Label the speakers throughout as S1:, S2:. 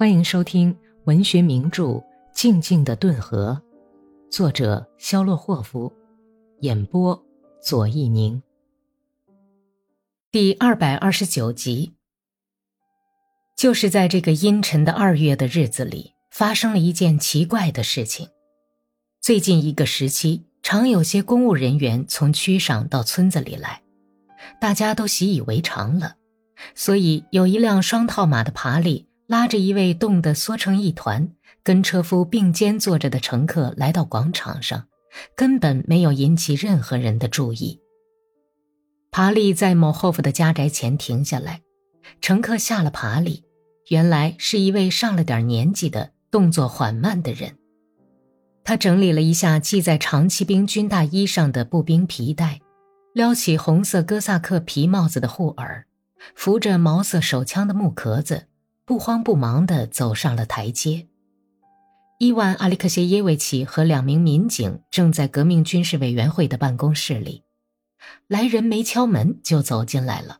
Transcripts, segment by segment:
S1: 欢迎收听文学名著《静静的顿河》，作者肖洛霍夫，演播左一宁。第二百二十九集。就是在这个阴沉的二月的日子里，发生了一件奇怪的事情。最近一个时期，常有些公务人员从区上到村子里来，大家都习以为常了，所以有一辆双套马的爬犁。拉着一位冻得缩成一团、跟车夫并肩坐着的乘客来到广场上，根本没有引起任何人的注意。爬犁在某后夫的家宅前停下来，乘客下了爬犁，原来是一位上了点年纪的、动作缓慢的人。他整理了一下系在长骑兵军大衣上的步兵皮带，撩起红色哥萨克皮帽子的护耳，扶着毛色手枪的木壳子。不慌不忙地走上了台阶。伊万·阿里克谢耶维奇和两名民警正在革命军事委员会的办公室里，来人没敲门就走进来了，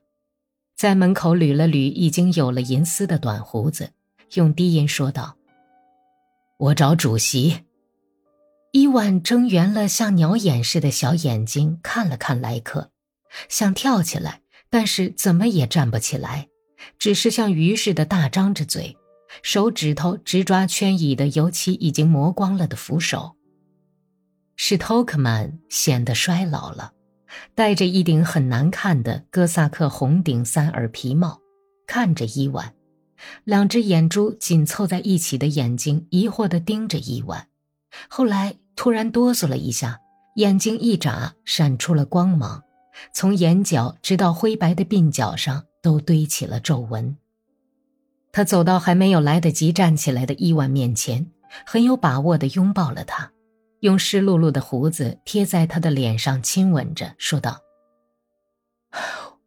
S1: 在门口捋了捋已经有了银丝的短胡子，用低音说道：“我找主席。”伊万睁圆了像鸟眼似的小眼睛看了看来客，想跳起来，但是怎么也站不起来。只是像鱼似的大张着嘴，手指头直抓圈椅的油漆已经磨光了的扶手。史托克曼显得衰老了，戴着一顶很难看的哥萨克红顶三耳皮帽，看着伊万，两只眼珠紧凑在一起的眼睛疑惑地盯着伊万，后来突然哆嗦了一下，眼睛一眨，闪出了光芒，从眼角直到灰白的鬓角上。都堆起了皱纹。他走到还没有来得及站起来的伊万面前，很有把握地拥抱了他，用湿漉漉的胡子贴在他的脸上亲吻着，说道：“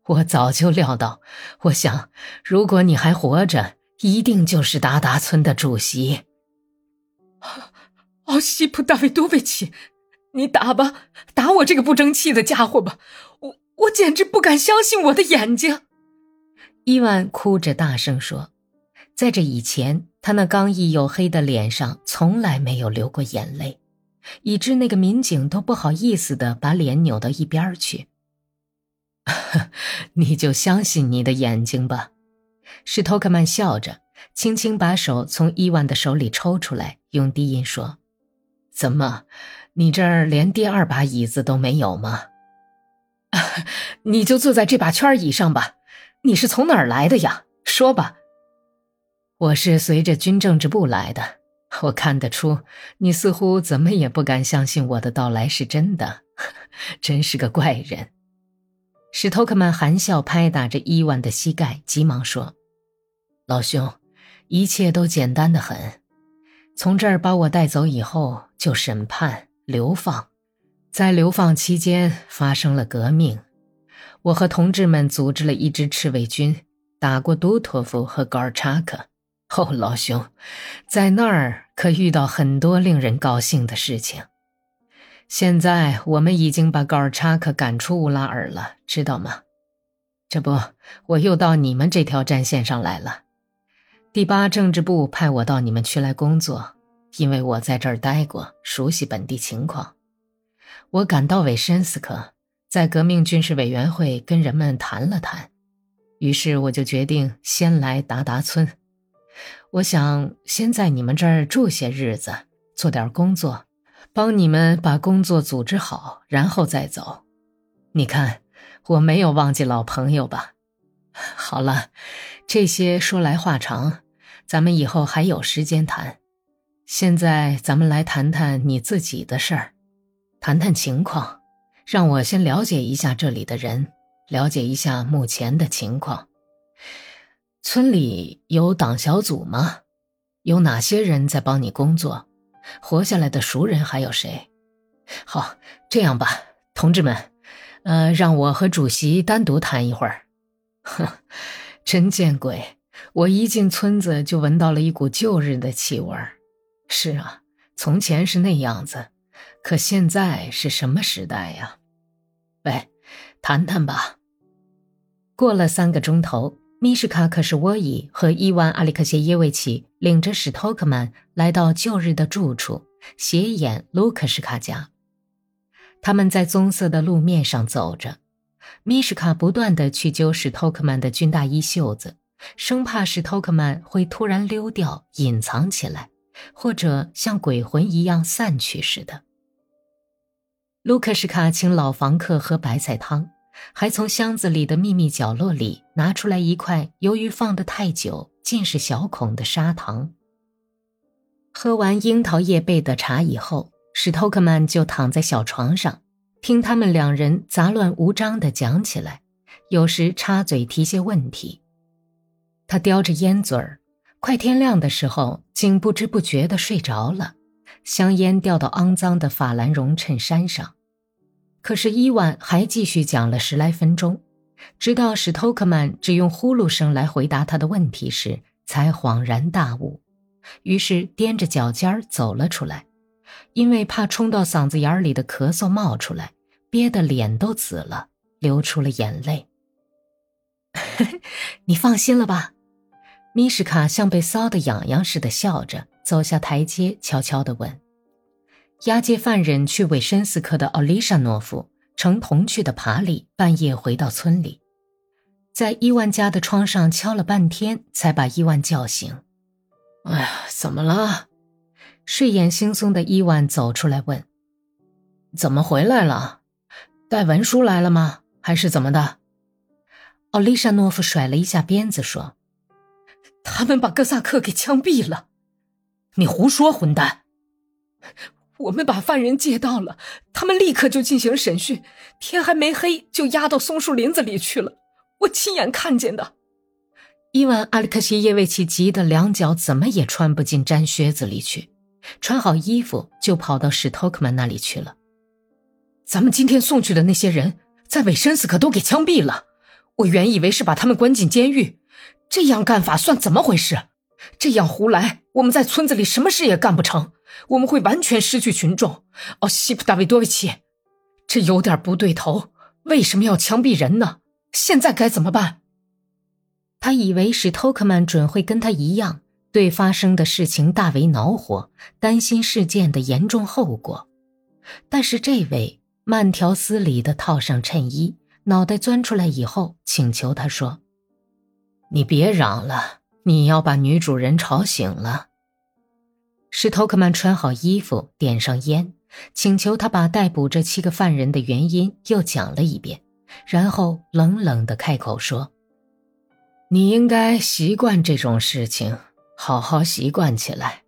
S1: 我早就料到，我想，如果你还活着，一定就是达达村的主席。”
S2: 奥西普·大卫多维奇，你打吧，打我这个不争气的家伙吧！我我简直不敢相信我的眼睛。
S1: 伊万哭着大声说：“在这以前，他那刚毅黝黑的脸上从来没有流过眼泪，以致那个民警都不好意思的把脸扭到一边去。你就相信你的眼睛吧。”史托克曼笑着，轻轻把手从伊万的手里抽出来，用低音说：“怎么，你这儿连第二把椅子都没有吗？
S2: 你就坐在这把圈椅上吧。”你是从哪儿来的呀？说吧。
S1: 我是随着军政治部来的。我看得出，你似乎怎么也不敢相信我的到来是真的，真是个怪人。史托克曼含笑拍打着伊万的膝盖，急忙说：“老兄，一切都简单的很。从这儿把我带走以后，就审判、流放，在流放期间发生了革命。”我和同志们组织了一支赤卫军，打过都托夫和高尔察克。哦，老兄，在那儿可遇到很多令人高兴的事情。现在我们已经把高尔察克赶出乌拉尔了，知道吗？这不，我又到你们这条战线上来了。第八政治部派我到你们区来工作，因为我在这儿待过，熟悉本地情况。我赶到韦申斯克。在革命军事委员会跟人们谈了谈，于是我就决定先来达达村。我想先在你们这儿住些日子，做点工作，帮你们把工作组织好，然后再走。你看，我没有忘记老朋友吧？好了，这些说来话长，咱们以后还有时间谈。现在咱们来谈谈你自己的事儿，谈谈情况。让我先了解一下这里的人，了解一下目前的情况。村里有党小组吗？有哪些人在帮你工作？活下来的熟人还有谁？好，这样吧，同志们，呃，让我和主席单独谈一会儿。哼，真见鬼！我一进村子就闻到了一股旧日的气味。是啊，从前是那样子。可现在是什么时代呀？喂，谈谈吧。过了三个钟头，米什卡可是沃伊和伊万·阿里克谢耶维奇领着史托克曼来到旧日的住处斜眼卢克什卡家。他们在棕色的路面上走着，米什卡不断地去揪史托克曼的军大衣袖子，生怕史托克曼会突然溜掉、隐藏起来，或者像鬼魂一样散去似的。卢克什卡请老房客喝白菜汤。还从箱子里的秘密角落里拿出来一块由于放得太久尽是小孔的砂糖。喝完樱桃叶焙的茶以后，史托克曼就躺在小床上，听他们两人杂乱无章地讲起来，有时插嘴提些问题。他叼着烟嘴儿，快天亮的时候竟不知不觉地睡着了，香烟掉到肮脏的法兰绒衬衫上。可是伊万还继续讲了十来分钟，直到史托克曼只用呼噜声来回答他的问题时，才恍然大悟，于是踮着脚尖儿走了出来，因为怕冲到嗓子眼里的咳嗽冒出来，憋得脸都紫了，流出了眼泪。你放心了吧？米什卡像被搔得痒痒似的笑着走下台阶，悄悄地问。押解犯人去韦申斯克的奥利沙诺夫乘同去的爬里半夜回到村里，在伊万家的窗上敲了半天，才把伊万叫醒。
S2: 哎呀，怎么了？
S1: 睡眼惺忪的伊万走出来问：“
S2: 怎么回来了？带文书来了吗？还是怎么的？”
S1: 奥利沙诺夫甩了一下鞭子说：“
S2: 他们把哥萨克给枪毙了。”你胡说，混蛋！我们把犯人接到了，他们立刻就进行审讯，天还没黑就押到松树林子里去了。我亲眼看见的。
S1: 伊万·阿里克谢耶维奇急得两脚怎么也穿不进毡靴子里去，穿好衣服就跑到史托克曼那里去了。
S2: 咱们今天送去的那些人，在韦申斯克都给枪毙了。我原以为是把他们关进监狱，这样干法算怎么回事？这样胡来，我们在村子里什么事也干不成。我们会完全失去群众。哦，西普达维多维奇，这有点不对头。为什么要枪毙人呢？现在该怎么办？
S1: 他以为史托克曼准会跟他一样，对发生的事情大为恼火，担心事件的严重后果。但是这位慢条斯理地套上衬衣，脑袋钻出来以后，请求他说：“
S2: 你别嚷了，你要把女主人吵醒了。”
S1: 史托克曼穿好衣服，点上烟，请求他把逮捕这七个犯人的原因又讲了一遍，然后冷冷地开口说：“
S2: 你应该习惯这种事情，好好习惯起来。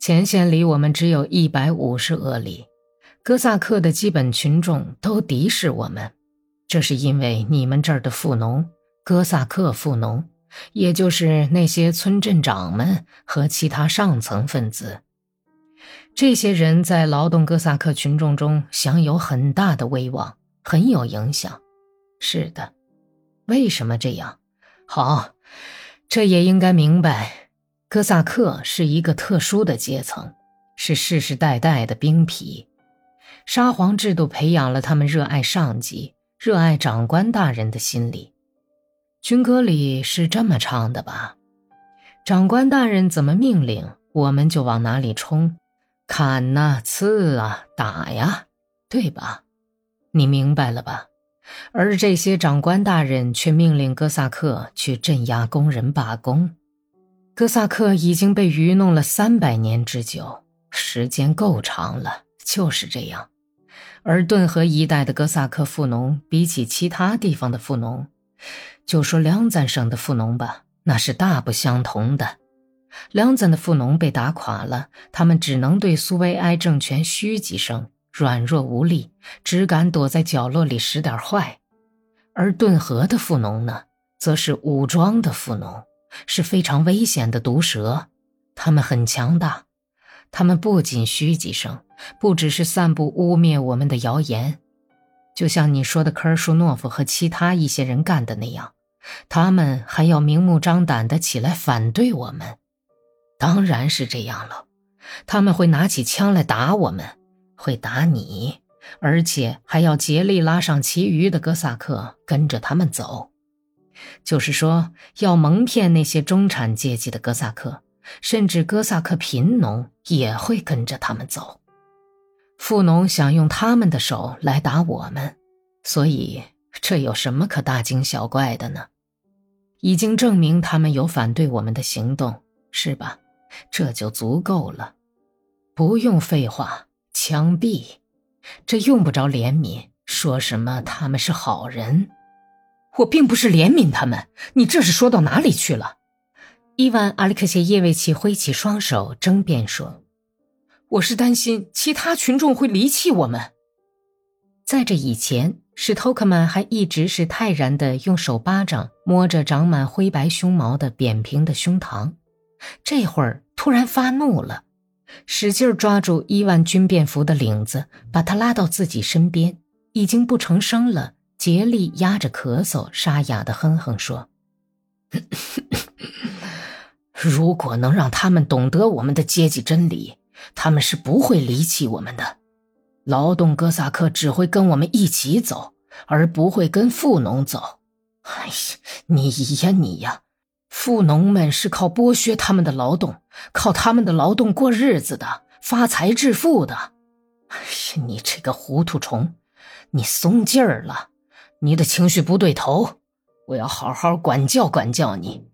S2: 前线离我们只有一百五十俄里，哥萨克的基本群众都敌视我们，这是因为你们这儿的富农，哥萨克富农。”也就是那些村镇长们和其他上层分子，这些人在劳动哥萨克群众中享有很大的威望，很有影响。是的，为什么这样？好，这也应该明白，哥萨克是一个特殊的阶层，是世世代代的兵痞。沙皇制度培养了他们热爱上级、热爱长官大人的心理。军歌里是这么唱的吧？长官大人怎么命令，我们就往哪里冲，砍呐，刺啊，打呀，对吧？你明白了吧？而这些长官大人却命令哥萨克去镇压工人罢工。哥萨克已经被愚弄了三百年之久，时间够长了，就是这样。而顿河一带的哥萨克富农，比起其他地方的富农，就说梁赞省的富农吧，那是大不相同的。梁赞的富农被打垮了，他们只能对苏维埃政权嘘几声，软弱无力，只敢躲在角落里使点坏。而顿河的富农呢，则是武装的富农，是非常危险的毒蛇。他们很强大，他们不仅嘘几声，不只是散布污蔑我们的谣言。就像你说的，科尔舒诺夫和其他一些人干的那样，他们还要明目张胆的起来反对我们。当然是这样了，他们会拿起枪来打我们，会打你，而且还要竭力拉上其余的哥萨克跟着他们走。
S1: 就是说要蒙骗那些中产阶级的哥萨克，甚至哥萨克贫农也会跟着他们走。富农想用他们的手来打我们，所以这有什么可大惊小怪的呢？已经证明他们有反对我们的行动，是吧？这就足够了，不用废话，枪毙，这用不着怜悯。说什么他们是好人？我并不是怜悯他们，你这是说到哪里去了？伊万·阿里克谢耶维奇挥起双手争辩说：“我是担心其他群众会离弃我们。”在这以前。史托克曼还一直是泰然的，用手巴掌摸着长满灰白胸毛的扁平的胸膛，这会儿突然发怒了，使劲抓住伊万军便服的领子，把他拉到自己身边，已经不成声了，竭力压着咳嗽，沙哑的哼哼说：“ 如果能让他们懂得我们的阶级真理，他们是不会离弃我们的。”劳动哥萨克只会跟我们一起走，而不会跟富农走。哎呀，你呀你呀，富农们是靠剥削他们的劳动，靠他们的劳动过日子的，发财致富的。哎呀，你这个糊涂虫，你松劲儿了，你的情绪不对头，我要好好管教管教你。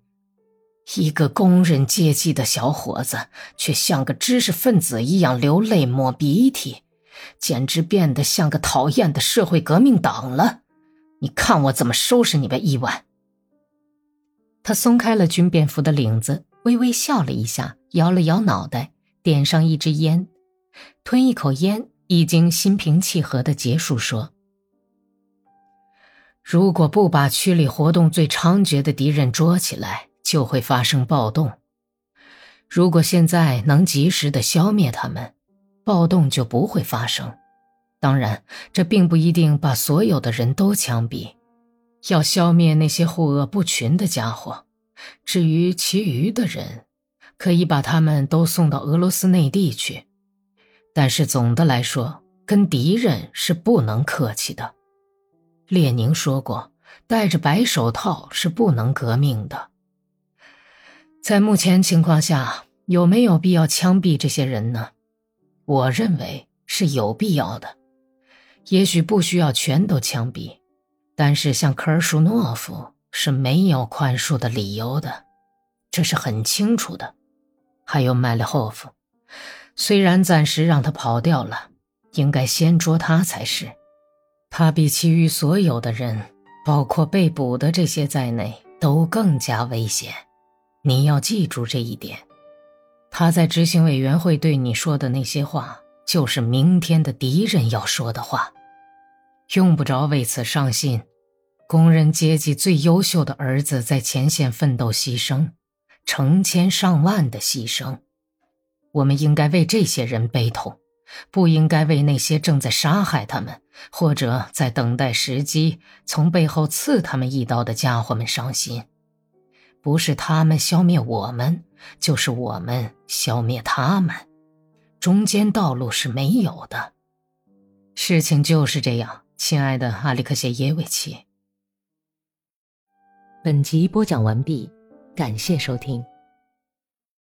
S1: 一个工人阶级的小伙子，却像个知识分子一样流泪抹鼻涕。简直变得像个讨厌的社会革命党了！你看我怎么收拾你吧，伊万。他松开了军便服的领子，微微笑了一下，摇了摇脑袋，点上一支烟，吞一口烟，已经心平气和的结束说：“如果不把区里活动最猖獗的敌人捉起来，就会发生暴动。如果现在能及时的消灭他们。”暴动就不会发生，当然，这并不一定把所有的人都枪毙。要消灭那些护恶不群的家伙，至于其余的人，可以把他们都送到俄罗斯内地去。但是总的来说，跟敌人是不能客气的。列宁说过，戴着白手套是不能革命的。在目前情况下，有没有必要枪毙这些人呢？我认为是有必要的，也许不需要全都枪毙，但是像科尔舒诺夫是没有宽恕的理由的，这是很清楚的。还有麦列霍夫，虽然暂时让他跑掉了，应该先捉他才是。他比其余所有的人，包括被捕的这些在内，都更加危险。你要记住这一点。他在执行委员会对你说的那些话，就是明天的敌人要说的话，用不着为此伤心。工人阶级最优秀的儿子在前线奋斗牺牲，成千上万的牺牲，我们应该为这些人悲痛，不应该为那些正在杀害他们或者在等待时机从背后刺他们一刀的家伙们伤心。不是他们消灭我们。就是我们消灭他们，中间道路是没有的。事情就是这样，亲爱的阿里克谢耶维奇。
S2: 本集播讲完毕，感谢收听。